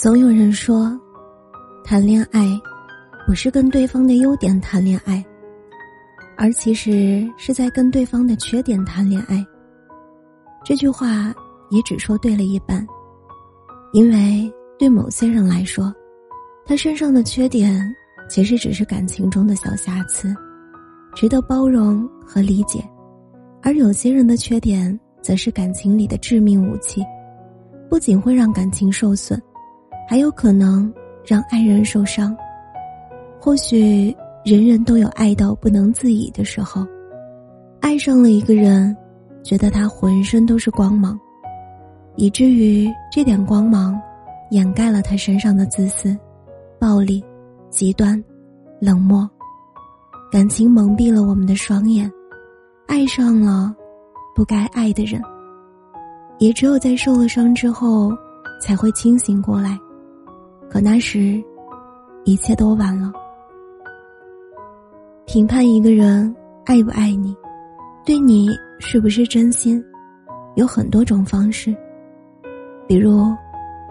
总有人说，谈恋爱不是跟对方的优点谈恋爱，而其实是在跟对方的缺点谈恋爱。这句话也只说对了一半，因为对某些人来说，他身上的缺点其实只是感情中的小瑕疵，值得包容和理解；而有些人的缺点，则是感情里的致命武器，不仅会让感情受损。还有可能让爱人受伤。或许人人都有爱到不能自已的时候，爱上了一个人，觉得他浑身都是光芒，以至于这点光芒掩盖了他身上的自私、暴力、极端、冷漠。感情蒙蔽了我们的双眼，爱上了不该爱的人。也只有在受了伤之后，才会清醒过来。可那时，一切都晚了。评判一个人爱不爱你，对你是不是真心，有很多种方式。比如，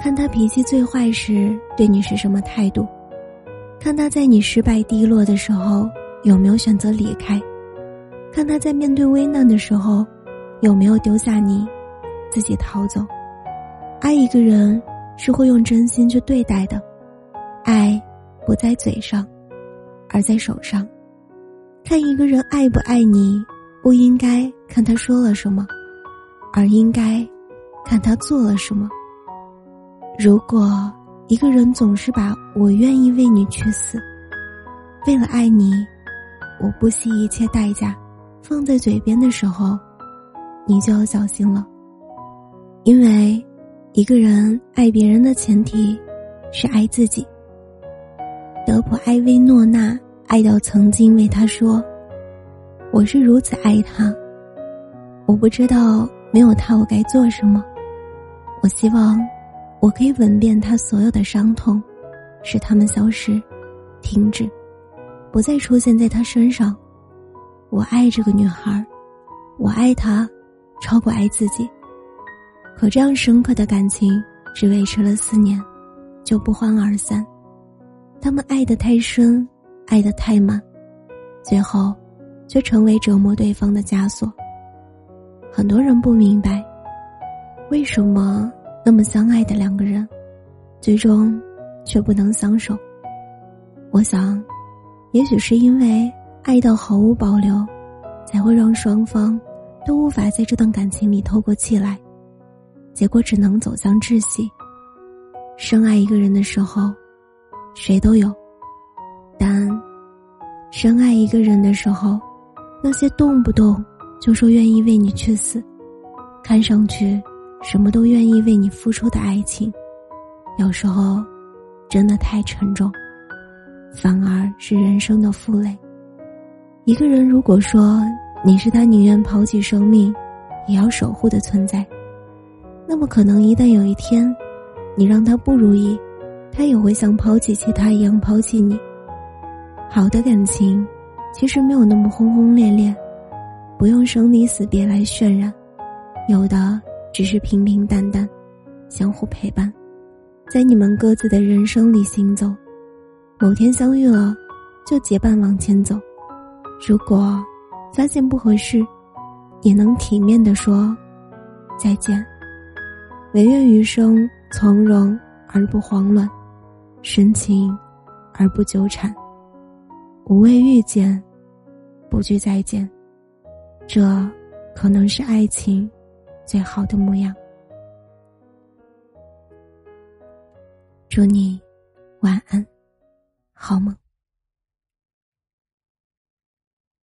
看他脾气最坏时对你是什么态度；看他在你失败低落的时候有没有选择离开；看他在面对危难的时候有没有丢下你，自己逃走。爱一个人。是会用真心去对待的，爱不在嘴上，而在手上。看一个人爱不爱你，不应该看他说了什么，而应该看他做了什么。如果一个人总是把我愿意为你去死，为了爱你，我不惜一切代价放在嘴边的时候，你就要小心了，因为。一个人爱别人的前提，是爱自己。德普埃薇诺娜爱到曾经为他说：“我是如此爱他，我不知道没有他我该做什么。我希望我可以吻遍他所有的伤痛，使他们消失、停止，不再出现在他身上。我爱这个女孩，我爱她，超过爱自己。”可这样深刻的感情只维持了四年，就不欢而散。他们爱得太深，爱得太满，最后却成为折磨对方的枷锁。很多人不明白，为什么那么相爱的两个人，最终却不能相守。我想，也许是因为爱到毫无保留，才会让双方都无法在这段感情里透过气来。结果只能走向窒息。深爱一个人的时候，谁都有；但深爱一个人的时候，那些动不动就说愿意为你去死，看上去什么都愿意为你付出的爱情，有时候真的太沉重，反而是人生的负累。一个人如果说你是他宁愿抛弃生命，也要守护的存在。那么，可能一旦有一天，你让他不如意，他也会像抛弃其他一样抛弃你。好的感情，其实没有那么轰轰烈烈，不用生离死别来渲染，有的只是平平淡淡，相互陪伴，在你们各自的人生里行走。某天相遇了，就结伴往前走。如果发现不合适，也能体面的说再见。唯愿余生从容而不慌乱，深情而不纠缠，无畏遇见，不惧再见。这可能是爱情最好的模样。祝你晚安，好梦。